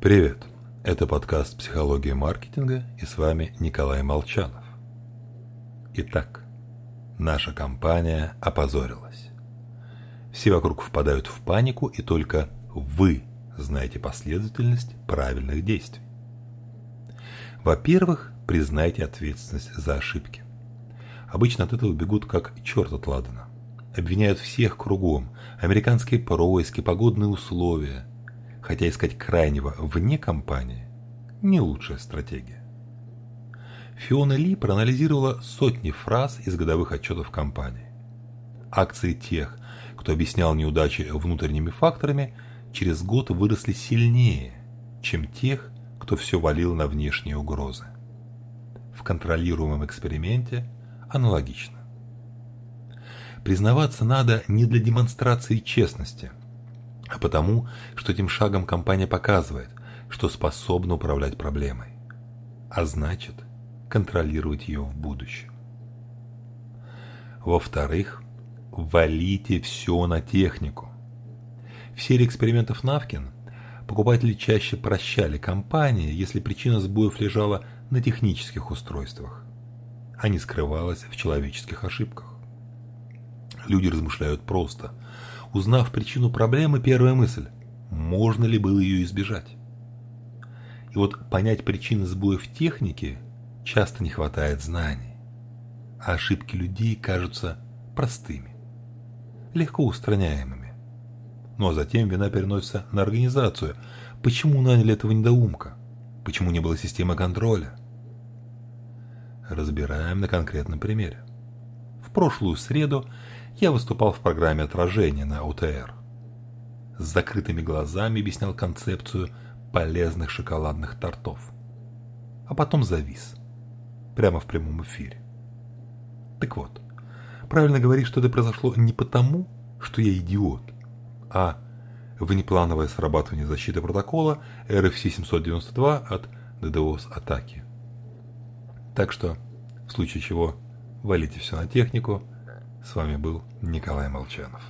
Привет! Это подкаст «Психология маркетинга» и с вами Николай Молчанов. Итак, наша компания опозорилась. Все вокруг впадают в панику, и только вы знаете последовательность правильных действий. Во-первых, признайте ответственность за ошибки. Обычно от этого бегут как черт от ладана. Обвиняют всех кругом. Американские происки, погодные условия – хотя искать крайнего вне компании – не лучшая стратегия. Фиона Ли проанализировала сотни фраз из годовых отчетов компании. Акции тех, кто объяснял неудачи внутренними факторами, через год выросли сильнее, чем тех, кто все валил на внешние угрозы. В контролируемом эксперименте аналогично. Признаваться надо не для демонстрации честности – а потому, что этим шагом компания показывает, что способна управлять проблемой, а значит, контролировать ее в будущем. Во-вторых, валите все на технику. В серии экспериментов Навкин покупатели чаще прощали компании, если причина сбоев лежала на технических устройствах, а не скрывалась в человеческих ошибках. Люди размышляют просто – Узнав причину проблемы, первая мысль – можно ли было ее избежать? И вот понять причины сбоев в технике часто не хватает знаний. А ошибки людей кажутся простыми, легко устраняемыми. Ну а затем вина переносится на организацию. Почему наняли этого недоумка? Почему не было системы контроля? Разбираем на конкретном примере. В прошлую среду я выступал в программе отражения на УТР. С закрытыми глазами объяснял концепцию полезных шоколадных тортов. А потом завис. Прямо в прямом эфире. Так вот, правильно говорить, что это произошло не потому, что я идиот, а внеплановое срабатывание защиты протокола RFC-792 от DDoS-атаки. Так что, в случае чего, валите все на технику – с вами был Николай Молчанов.